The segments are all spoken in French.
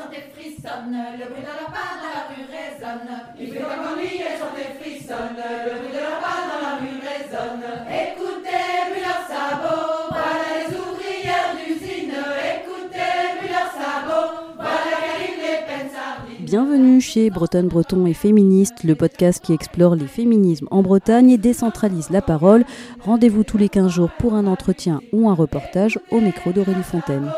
sentent et frissonnent, le bruit de leur pas dans la rue résonne. Il fait elles sentent et frissonnent, le bruit de leur pas dans la rue résonne. Écoutez, puis leurs sabots, voilà les ouvrières d'usine. Écoutez, puis leurs sabots, voilà qu'arrivent les peines. Bienvenue chez Bretonne Breton et Féministe, le podcast qui explore les féminismes en Bretagne et décentralise la parole. Rendez-vous tous les 15 jours pour un entretien ou un reportage au micro d'Aurélie Fontaine.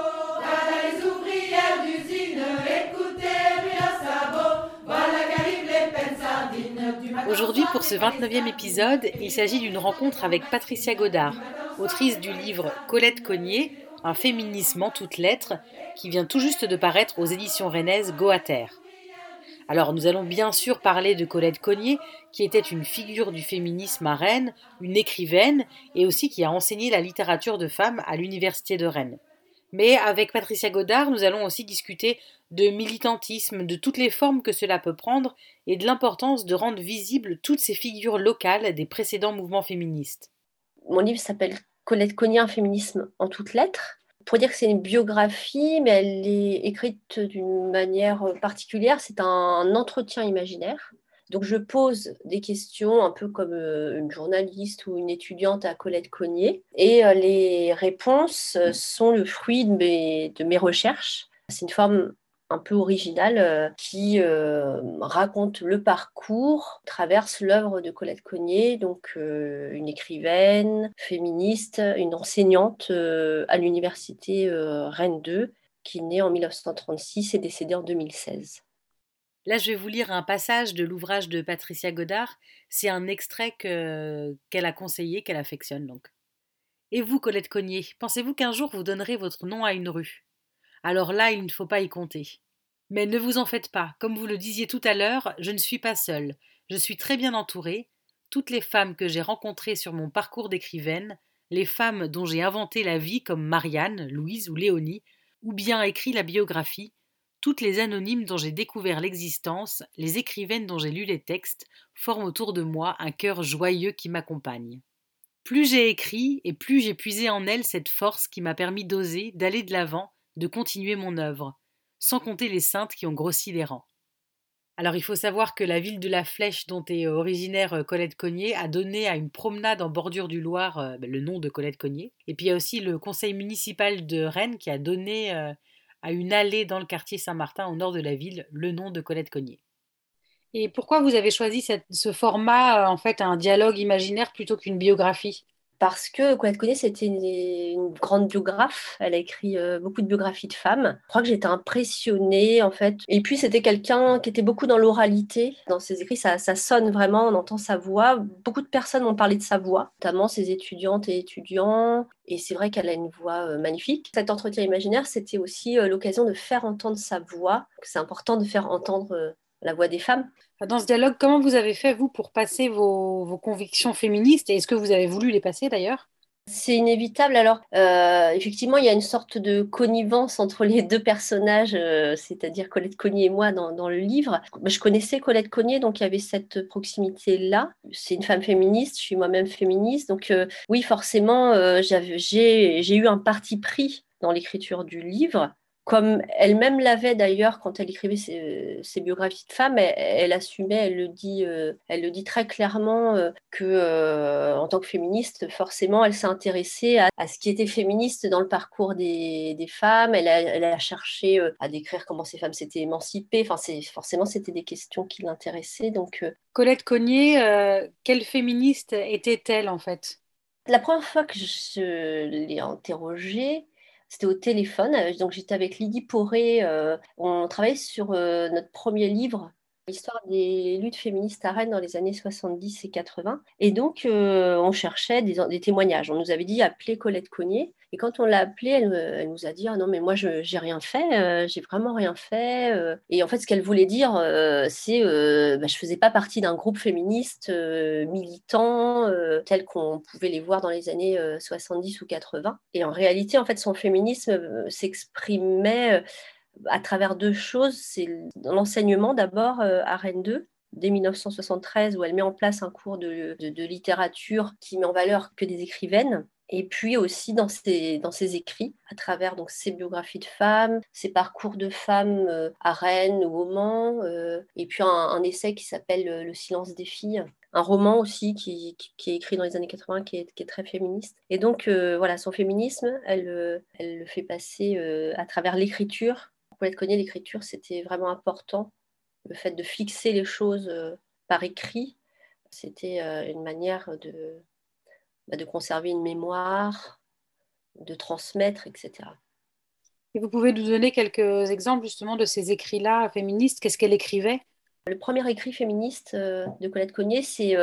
Pour ce 29e épisode, il s'agit d'une rencontre avec Patricia Godard, autrice du livre Colette Cognier, un féminisme en toutes lettres, qui vient tout juste de paraître aux éditions rennaises Go à Terre. Alors, nous allons bien sûr parler de Colette Cognier, qui était une figure du féminisme à Rennes, une écrivaine, et aussi qui a enseigné la littérature de femmes à l'Université de Rennes. Mais avec Patricia Godard, nous allons aussi discuter de militantisme, de toutes les formes que cela peut prendre et de l'importance de rendre visibles toutes ces figures locales des précédents mouvements féministes. Mon livre s'appelle Colette un féminisme en toutes lettres. Pour dire que c'est une biographie, mais elle est écrite d'une manière particulière. C'est un entretien imaginaire. Donc je pose des questions un peu comme euh, une journaliste ou une étudiante à Colette Cognier. Et euh, les réponses euh, sont le fruit de mes, recherches. C'est une forme un peu originale qui raconte le parcours, traverse l'œuvre de Colette Cognier, donc une écrivaine, féministe, une enseignante à l'université Rennes 2, qui est née en 1936 et décédée en 2016. Là, je vais vous lire un passage de l'ouvrage de Patricia Godard. C'est un extrait que- qu'elle a conseillé, qu'elle affectionne donc. Et vous, Colette Cognier, pensez-vous qu'un jour vous donnerez votre nom à une rue? Alors là, il ne faut pas y compter. Mais ne vous en faites pas, comme vous le disiez tout à l'heure, je ne suis pas seule. Je suis très bien entourée. Toutes les femmes que j'ai rencontrées sur mon parcours d'écrivaine, les femmes dont j'ai inventé la vie comme Marianne, Louise ou Léonie, ou bien écrit la biographie, toutes les anonymes dont j'ai découvert l'existence, les écrivaines dont j'ai lu les textes, forment autour de moi un cœur joyeux qui m'accompagne. Plus j'ai écrit et plus j'ai puisé en elles cette force qui m'a permis d'oser, d'aller de l'avant, de continuer mon œuvre, sans compter les saintes qui ont grossi les rangs. Alors il faut savoir que la ville de la Flèche, dont est originaire euh, Colette Cognier, a donné à une promenade en bordure du Loir euh, le nom de Colette Cognier. Et puis il y a aussi le conseil municipal de Rennes qui a donné euh, à une allée dans le quartier Saint-Martin au nord de la ville le nom de Colette Cognier. Et pourquoi vous avez choisi ce format, euh, en fait, un dialogue imaginaire plutôt qu'une biographie? Parce que Colette Cognier, c'était une, grande biographe. Elle a écrit euh, beaucoup de biographies de femmes. Je crois que j'étais impressionnée, en fait. Et puis, c'était quelqu'un qui était beaucoup dans l'oralité. Dans ses écrits, ça, sonne vraiment, on entend sa voix. Beaucoup de personnes m'ont parlé de sa voix, notamment ses étudiantes et étudiants. Et c'est vrai qu'elle a une voix euh, magnifique. Cet entretien imaginaire, c'était aussi euh, l'occasion de faire entendre sa voix. C'est important de faire entendre la voix des femmes. Dans ce dialogue, comment vous avez fait, vous, pour passer vos, vos convictions féministes Et est-ce que vous avez voulu les passer, d'ailleurs? C'est inévitable. Alors, euh, effectivement, il y a une sorte de connivence entre les deux personnages, euh, c'est-à-dire Colette Cognier et moi dans, dans le livre. Je connaissais Colette Cognier, donc il y avait cette proximité-là. C'est une femme féministe, je suis moi-même féministe. Donc, euh, oui, forcément, j'ai eu un parti pris dans l'écriture du livre. Comme elle-même l'avait d'ailleurs quand elle écrivait ses, ses biographies de femmes, elle, elle assumait, elle le dit, euh, elle le dit très clairement euh, que euh, en tant que féministe, forcément, elle s'est intéressée à, à ce qui était féministe dans le parcours des, des femmes. Elle a, elle a cherché euh, à décrire comment ces femmes s'étaient émancipées. Enfin, forcément, c'était des questions qui l'intéressaient. Donc, euh, Colette Cognier, euh, quelle féministe était-elle, en fait? la première fois que je l'ai interrogée, c'était au téléphone. Euh, Donc, j'étais avec Lydie Poré. euh, on travaillait sur euh, notre premier livre, l'histoire des luttes féministes à Rennes dans les années 70 et 80. Et donc, euh, on cherchait des, témoignages. On nous avait dit appeler Colette Cognier. Et quand on l'a appelée, elle, elle nous a dit ah non, mais moi, je j'ai rien fait, euh, j'ai vraiment rien fait. euh. Et en fait, ce qu'elle voulait dire, euh, c'est euh, bah, je faisais pas partie d'un groupe féministe euh, militant euh, tel qu'on pouvait les voir dans les années euh, 70 ou 80. Et en réalité, en fait, son féminisme euh, s'exprimait euh, à travers deux choses. C'est l'enseignement d'abord euh, à Rennes 2 dès 1973 où elle met en place un cours de, littérature qui met en valeur que des écrivaines et puis aussi dans ses, dans ses écrits, à travers donc, ses biographies de femmes, ses parcours de femmes euh, à Rennes ou au Mans, euh, et puis un, essai qui s'appelle Le silence des filles, un roman aussi qui, qui, est écrit dans les années 80 qui est, qui est très féministe. Et donc voilà, son féminisme, elle, elle le fait passer à travers l'écriture. Pour être connue, l'écriture, c'était vraiment important. Le fait de fixer les choses par écrit, c'était une manière de, bah, de conserver une mémoire, de transmettre, etc. Et vous pouvez nous donner quelques exemples justement de ces écrits-là féministes? Qu'est-ce qu'elle écrivait? Le premier écrit féministe euh, de Colette Cognier, c'est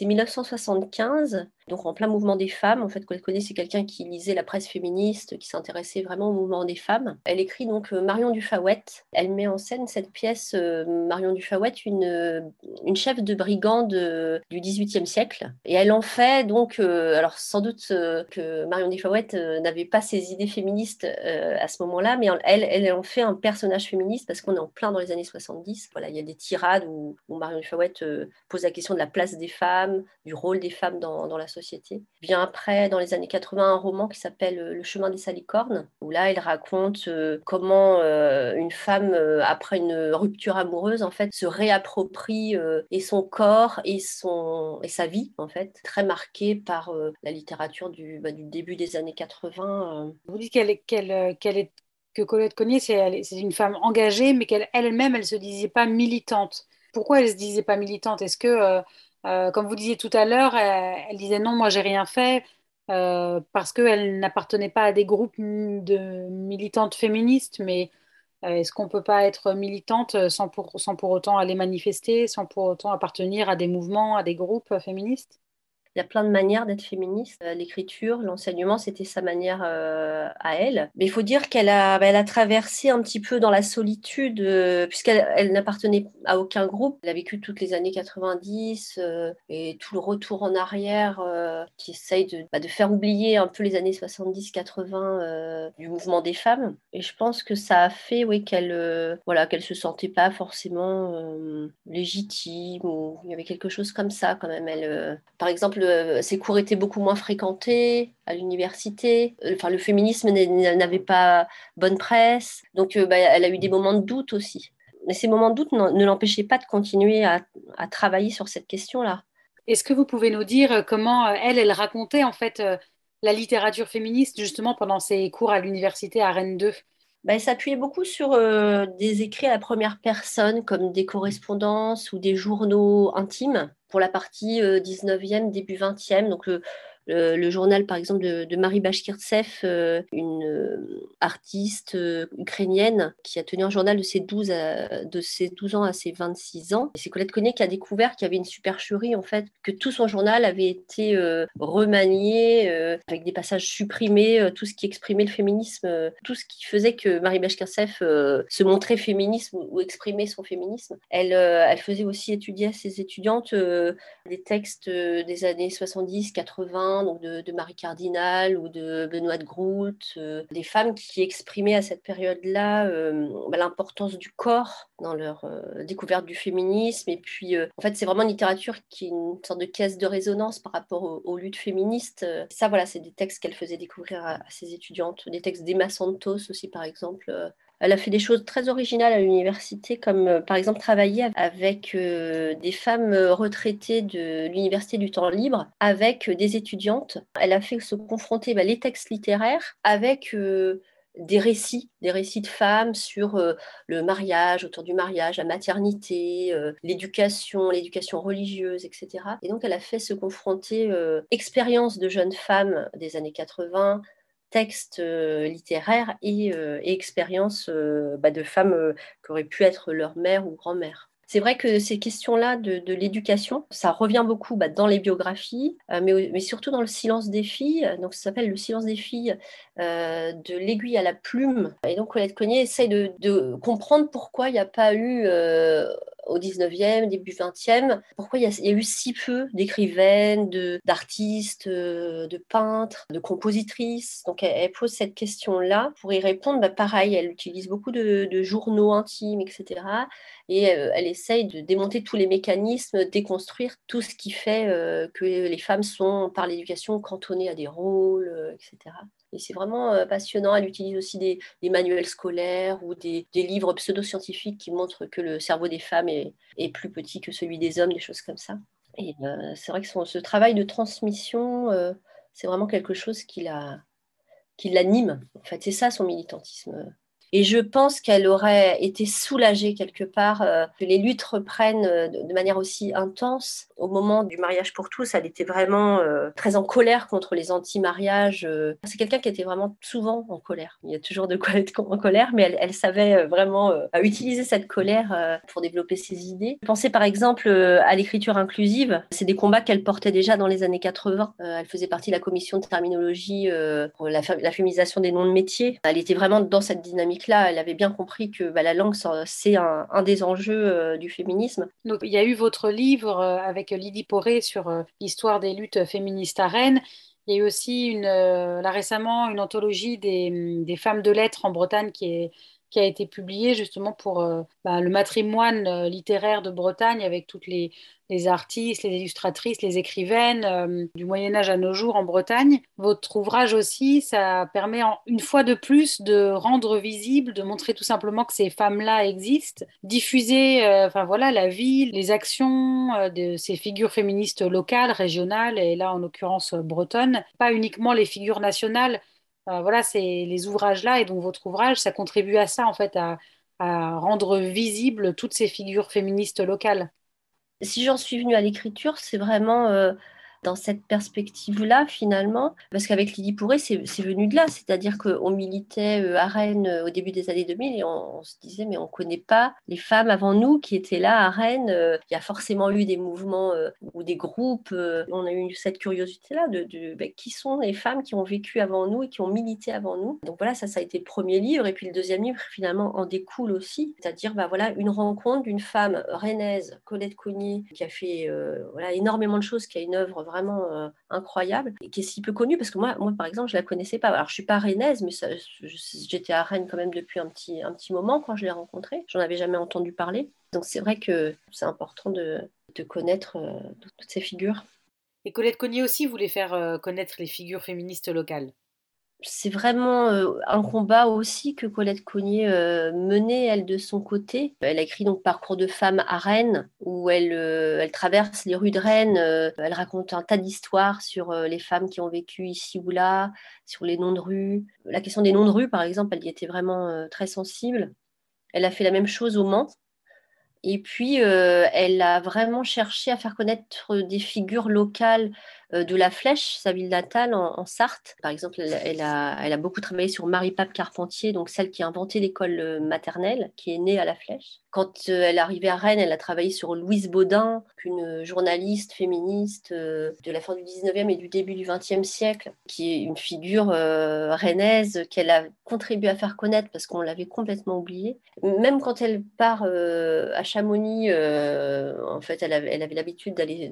1975. Euh, donc en plein mouvement des femmes. En fait, Colette c'est quelqu'un qui lisait la presse féministe, qui s'intéressait vraiment au mouvement des femmes. Elle écrit donc euh, Marion Dufawette. Elle met en scène cette pièce, euh, Marion Dufawette, une, euh, une chef de brigande du XVIIIe siècle. Et elle en fait donc, alors sans doute que Marion Dufawette n'avait pas ses idées féministes à ce moment-là, mais elle, elle en fait un personnage féministe parce qu'on est en plein dans les années 70. Voilà, il y a des tirades où, Marion Dufawette pose la question de la place des femmes, du rôle des femmes dans, la société. Bien après, dans les années 80, un roman qui s'appelle euh, Le chemin des salicornes, où là, il raconte euh, comment euh, une femme, après une rupture amoureuse, en fait, se réapproprie et son corps et, son, et sa vie, en fait, très marquée par la littérature du, bah, du, début des années 80. Vous dites qu'elle est, est que Colette Cognier, c'est, une femme engagée, mais qu'elle elle-même, elle ne se disait pas militante. Pourquoi elle ne se disait pas militante? Est-ce que comme vous disiez tout à l'heure, elle, disait non, moi j'ai rien fait euh, parce qu'elle n'appartenait pas à des groupes de militantes féministes, mais euh, est-ce qu'on ne peut pas être militante sans pour, sans pour autant aller manifester, sans pour autant appartenir à des mouvements, à des groupes féministes? Il y a plein de manières d'être féministe. Euh, l'écriture, l'enseignement, c'était sa manière euh, à elle. Mais il faut dire qu'elle a, bah, elle a traversé un petit peu dans la solitude, euh, puisqu'elle elle, n'appartenait à aucun groupe. Elle a vécu toutes les années 90 et tout le retour en arrière qui essaye de, bah, de, faire oublier un peu les années 70-80 du mouvement des femmes. Et je pense que ça a fait oui, qu'elle voilà, qu'elle se sentait pas forcément légitime ou il y avait quelque chose comme ça quand même. Elle, par exemple, ses cours étaient beaucoup moins fréquentés à l'université. Enfin, le féminisme n'avait pas bonne presse. Donc, euh, bah, elle a eu des moments de doute aussi. Mais ces moments de doute ne l'empêchaient pas de continuer à, travailler sur cette question-là. Est-ce que vous pouvez nous dire comment euh, elle, elle racontait en fait euh, la littérature féministe justement pendant ses cours à l'université à Rennes 2 bah, elle s'appuyait beaucoup sur des écrits à la première personne, comme des correspondances ou des journaux intimes pour la partie 19e, euh, début 20e. Donc, le, le, journal, par exemple, de, Marie Bashkirtsev, euh, une euh, artiste euh, ukrainienne qui a tenu un journal de ses 12, de ses 12 ans à ses 26 ans. C'est Colette Connet qui a découvert qu'il y avait une supercherie, en fait, que tout son journal avait été remanié avec des passages supprimés, tout ce qui exprimait le féminisme, tout ce qui faisait que Marie Bashkirtsev se montrait féministe ou, exprimait son féminisme. Elle, elle faisait aussi étudier à ses étudiantes des textes des années 70, 80, donc de, Marie Cardinal ou de Benoît de Groot, euh, des femmes qui exprimaient à cette période-là euh, l'importance du corps dans leur euh, découverte du féminisme. Et puis, en fait, c'est vraiment une littérature qui est une sorte de caisse de résonance par rapport aux, luttes féministes. Ça, voilà, c'est des textes qu'elle faisait découvrir à, à, ses étudiantes, des textes d'Emma Santos aussi, par exemple elle a fait des choses très originales à l'université, comme euh, par exemple travailler avec euh, des femmes retraitées de l'université du temps libre, avec euh, des étudiantes. Elle a fait se confronter bah, les textes littéraires avec des récits, des récits de femmes sur le mariage, autour du mariage, la maternité, l'éducation, l'éducation religieuse, etc. Et donc elle a fait se confronter expériences de jeunes femmes des années 80, textes euh, littéraires et, euh, expériences euh, bah, de femmes qui auraient pu être leur mère ou grand-mère. C'est vrai que ces questions-là de, l'éducation, ça revient beaucoup bah, dans les biographies, mais, surtout dans le silence des filles. Donc, ça s'appelle le silence des filles de l'aiguille à la plume. Et donc, Colette Cognier essaye de, comprendre pourquoi il n'y a pas eu au 19e, début 20e, pourquoi il y, a, eu si peu d'écrivaines, d'artistes, de, de, peintres, de compositrices? Donc elle, pose cette question-là. Pour y répondre, bah, pareil, elle utilise beaucoup de, journaux intimes, etc. Et euh, elle essaye de démonter tous les mécanismes, déconstruire tout ce qui fait euh, que les femmes sont, par l'éducation, cantonnées à des rôles, euh, etc. Et c'est vraiment euh, passionnant. Elle utilise aussi des, manuels scolaires ou des, livres pseudo-scientifiques qui montrent que le cerveau des femmes est, plus petit que celui des hommes, des choses comme ça. Et euh, c'est vrai que ce travail de transmission, euh, c'est vraiment quelque chose qui l'anime. En fait, c'est ça son militantisme et je pense qu'elle aurait été soulagée quelque part euh, que les luttes reprennent euh, de, manière aussi intense. Au moment du mariage pour tous, elle était vraiment euh, très en colère contre les anti-mariages. C'est quelqu'un qui était vraiment souvent en colère. Il y a toujours de quoi être en colère, mais elle, savait vraiment utiliser cette colère pour développer ses idées. Pensez par exemple à l'écriture inclusive. C'est des combats qu'elle portait déjà dans les années 80. elle faisait partie de la commission de terminologie pour la, la féminisation des noms de métiers. Elle était vraiment dans cette dynamique là elle avait bien compris que bah, la langue, c'est un, des enjeux euh, du féminisme. Il y a eu votre livre euh, avec Lydie Poré sur euh, l'histoire des luttes féministes à Rennes. Il y a eu aussi là récemment une anthologie des, femmes de lettres en Bretagne qui est qui a été publiée justement pour bah, le matrimoine littéraire de Bretagne avec toutes les, les artistes, les illustratrices, les écrivaines euh, du Moyen Âge à nos jours en Bretagne. Votre ouvrage aussi, ça permet une fois de plus de rendre visible, de montrer tout simplement que ces femmes-là existent, diffuser, euh, voilà, la vie, les actions euh, de ces figures féministes locales, régionales et là en l'occurrence bretonnes, pas uniquement les figures nationales. Voilà, c'est les ouvrages-là et donc votre ouvrage, ça contribue à ça en fait, à rendre visibles toutes ces figures féministes locales. Si j'en suis venue à l'écriture, c'est vraiment euh, dans cette perspective-là, finalement, parce qu'avec Lydie Pourret, c'est venu de là, c'est-à-dire qu'on militait euh, à Rennes euh, au début des années 2000 et on, se disait, mais on ne connaît pas les femmes avant nous qui étaient là à Rennes. Il y a forcément eu des mouvements ou des groupes. On a eu cette curiosité-là de, ben, qui sont les femmes qui ont vécu avant nous et qui ont milité avant nous. Donc voilà, ça, ça a été le premier livre. Et puis le deuxième livre, finalement, en découle aussi, c'est-à-dire ben, voilà, une rencontre d'une femme rennaise, Colette Cognier, qui a fait voilà, énormément de choses, qui a une œuvre vraiment euh, incroyable et qui est si peu connue parce que moi, moi, par exemple, je la connaissais pas. Alors, je suis pas rennaise, mais j'étais à Rennes quand même depuis un petit, un petit moment quand je l'ai rencontrée. J'en avais jamais entendu parler. Donc, c'est vrai que c'est important de, de connaître euh, toutes ces figures. Et Colette Cognier aussi voulait faire euh, connaître les figures féministes locales c'est vraiment euh, un combat aussi que Colette Cognier euh, menait, elle, de son côté. Elle a écrit donc Parcours de femme à Rennes, où elle, euh, elle traverse les rues de Rennes. elle raconte un tas d'histoires sur les femmes qui ont vécu ici ou là, sur les noms de rues. La question des noms de rues, par exemple, elle y était vraiment très sensible. Elle a fait la même chose au Mans. Et puis, elle a vraiment cherché à faire connaître des figures locales de la Flèche, sa ville natale en, Sarthe. Par exemple, elle, a, beaucoup travaillé sur Marie-Pape Carpentier, donc celle qui a inventé l'école euh, maternelle, qui est née à la Flèche. Quand euh, elle est arrivée à Rennes, elle a travaillé sur Louise Baudin, une journaliste féministe de la fin du 19e et du début du 20e siècle, qui est une figure rennaise qu'elle a contribué à faire connaître parce qu'on l'avait complètement oubliée. Même quand elle part à Chamonix, en fait, elle avait l'habitude d'aller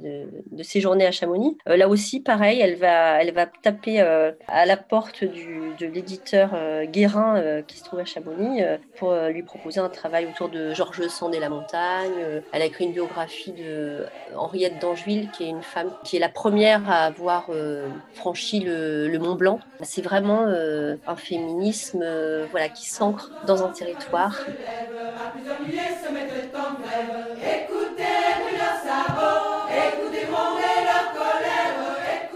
de, séjourner à Chamonix. Aussi, pareil, elle va, elle va taper euh, à la porte de l'éditeur euh, Guérin euh, qui se trouve à Chamonix pour lui proposer un travail autour de Georges Sand et la montagne. elle a écrit une biographie de Henriette d'Angeville, qui est une femme qui est la première à avoir franchi le, Mont Blanc. C'est vraiment un féminisme voilà, qui s'ancre dans un territoire.